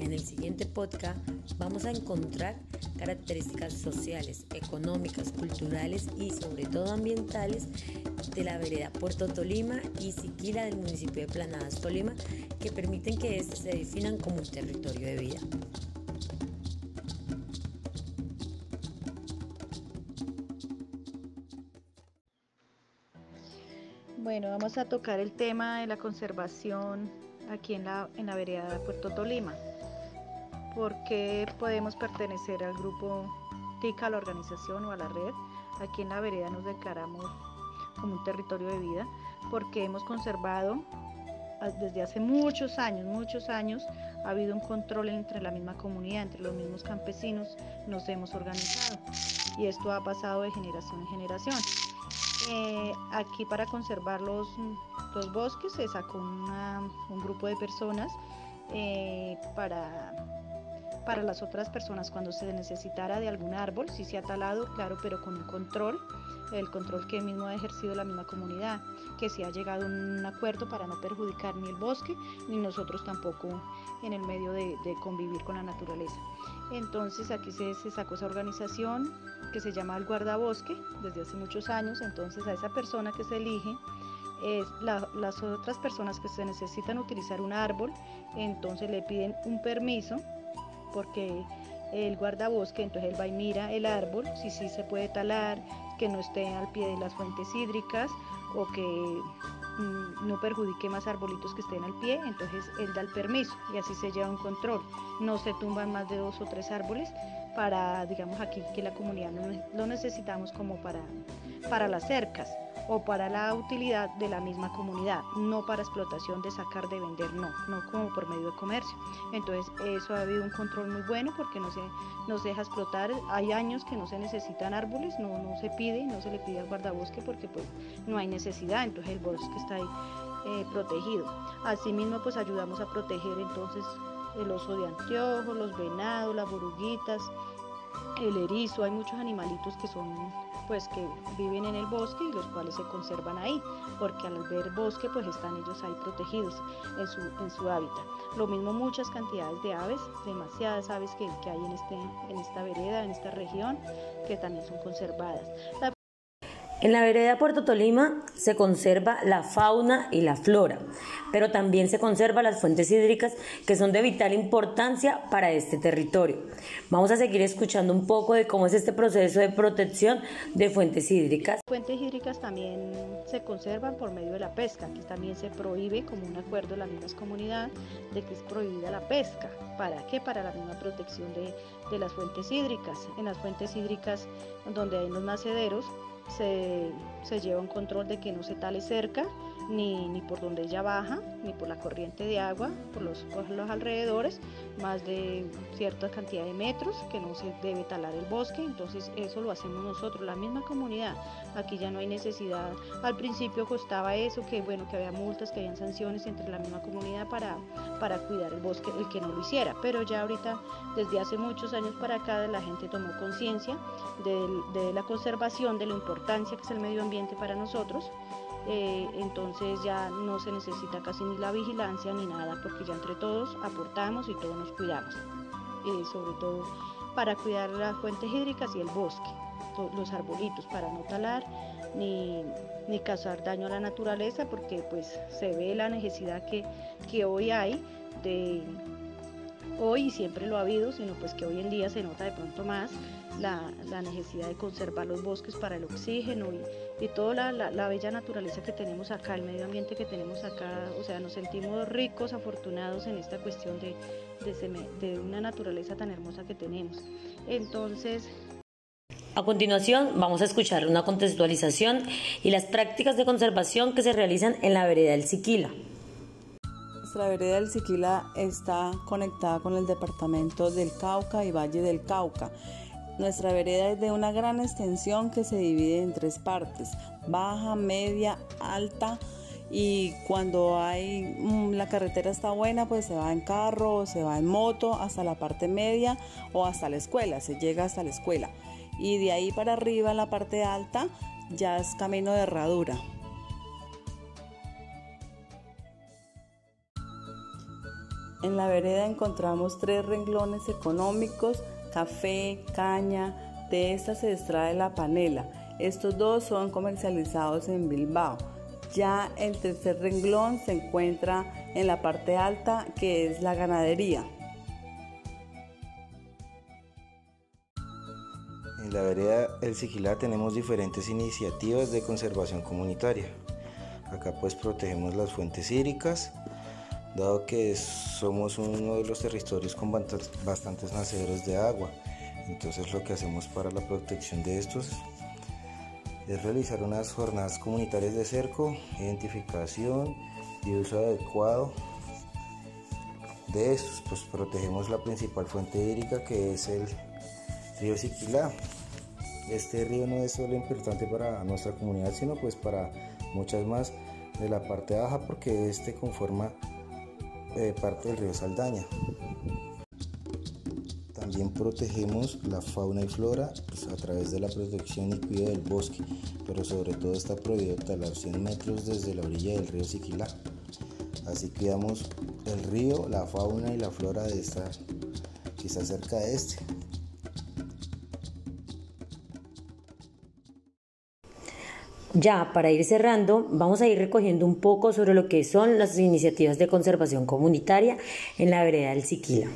En el siguiente podcast vamos a encontrar características sociales, económicas, culturales y sobre todo ambientales de la vereda Puerto Tolima y Siquila del municipio de Planadas, Tolima, que permiten que éstas se definan como un territorio de vida. Bueno, vamos a tocar el tema de la conservación aquí en la, en la vereda Puerto Tolima porque podemos pertenecer al grupo TICA, a la organización o a la red. Aquí en la vereda nos declaramos como un territorio de vida porque hemos conservado desde hace muchos años, muchos años, ha habido un control entre la misma comunidad, entre los mismos campesinos, nos hemos organizado y esto ha pasado de generación en generación. Eh, aquí para conservar los, los, bosques se sacó un grupo de personas eh, para para las otras personas cuando se necesitara de algún árbol, si se ha talado, claro, pero con un control, el control que mismo ha ejercido la misma comunidad, que se ha llegado a un acuerdo para no perjudicar ni el bosque, ni nosotros tampoco en el medio de, convivir con la naturaleza. Entonces aquí se, sacó esa organización que se llama el guardabosque desde hace muchos años, entonces a esa persona que se elige, las otras personas que se necesitan utilizar un árbol, entonces le piden un permiso porque el guardabosque, entonces él va y mira el árbol, si sí se puede talar, que no esté al pie de las fuentes hídricas o que mm, no perjudique más arbolitos que estén al pie, entonces él da el permiso y así se lleva un control. No se tumban más de dos o tres árboles para, digamos aquí que la comunidad lo necesitamos como para, para las cercas o para la utilidad de la misma comunidad, no para explotación de sacar, de vender, no, no como por medio de comercio. Entonces eso ha habido un control muy bueno porque no se, no se deja explotar, hay años que no se necesitan árboles, no, no se pide, no se le pide al guardabosque porque pues no hay necesidad, entonces el bosque está ahí eh, protegido. Asimismo pues ayudamos a proteger entonces el oso de anteojos, los venados, las boruguitas, el erizo, hay muchos animalitos que son pues que viven en el bosque y los cuales se conservan ahí, porque al ver bosque pues están ellos ahí protegidos en su, en su hábitat. Lo mismo muchas cantidades de aves, demasiadas aves que, que hay en, este, en esta vereda, en esta región, que también son conservadas. En la vereda Puerto Tolima se conserva la fauna y la flora, pero también se conservan las fuentes hídricas que son de vital importancia para este territorio. Vamos a seguir escuchando un poco de cómo es este proceso de protección de fuentes hídricas. Fuentes hídricas también se conservan por medio de la pesca, que también se prohíbe como un acuerdo de la misma comunidad de que es prohibida la pesca. ¿Para qué? Para la misma protección de, de las fuentes hídricas. En las fuentes hídricas donde hay los nacederos, se, se lleva un control de que no se tale cerca ni, ni, por donde ella baja, ni por la corriente de agua, por los, por los alrededores, más de cierta cantidad de metros que no se debe talar el bosque, entonces eso lo hacemos nosotros, la misma comunidad, aquí ya no hay necesidad, al principio costaba eso, que bueno, que había multas, que habían sanciones entre la misma comunidad para, para cuidar el bosque, el que no lo hiciera, pero ya ahorita, desde hace muchos años para acá, la gente tomó conciencia de, de la conservación, de la importancia que es el medio ambiente para nosotros, eh, entonces ya no se necesita casi ni la vigilancia ni nada, porque ya entre todos aportamos y todos nos cuidamos, eh, sobre todo para cuidar las fuentes hídricas y el bosque, los arbolitos, para no talar ni, ni causar daño a la naturaleza, porque pues se ve la necesidad que, que hoy hay de hoy y siempre lo ha habido, sino pues que hoy en día se nota de pronto más la, necesidad de conservar los bosques para el oxígeno y, y toda la, bella naturaleza que tenemos acá, el medio ambiente que tenemos acá, o sea, nos sentimos ricos, afortunados en esta cuestión de, de una naturaleza tan hermosa que tenemos. Entonces, a continuación vamos a escuchar una contextualización y las prácticas de conservación que se realizan en la vereda del Siquila. Nuestra vereda del Siquila está conectada con el departamento del Cauca y Valle del Cauca. Nuestra vereda es de una gran extensión que se divide en tres partes, baja, media, alta y cuando hay mm, la carretera está buena pues se va en carro se va en moto hasta la parte media o hasta la escuela, se llega hasta la escuela y de ahí para arriba la parte alta ya es camino de herradura. En la vereda encontramos tres renglones económicos, café, caña, de esta se extrae la panela. Estos dos son comercializados en Bilbao. Ya el tercer renglón se encuentra en la parte alta que es la ganadería. En la vereda El Siquilá tenemos diferentes iniciativas de conservación comunitaria. Acá pues protegemos las fuentes hídricas, dado que somos uno de los territorios con bastantes nacederos de agua. Entonces lo que hacemos para la protección de estos es realizar unas jornadas comunitarias de cerco, identificación y uso adecuado de estos. Pues protegemos la principal fuente hídrica que es el río Siquilá. Este río no es solo importante para nuestra comunidad, sino pues para muchas más de la parte baja porque este conforma parte del río Saldaña. También protegemos la fauna y flora pues, a través de la protección y cuidado del bosque, pero sobre todo está prohibido talar 100 metros desde la orilla del río Siquilá. Así cuidamos el río, la fauna y la flora de esta que cerca de este. Ya, para ir cerrando, vamos a ir recogiendo un poco sobre lo que son las iniciativas de conservación comunitaria en la vereda del Siquila.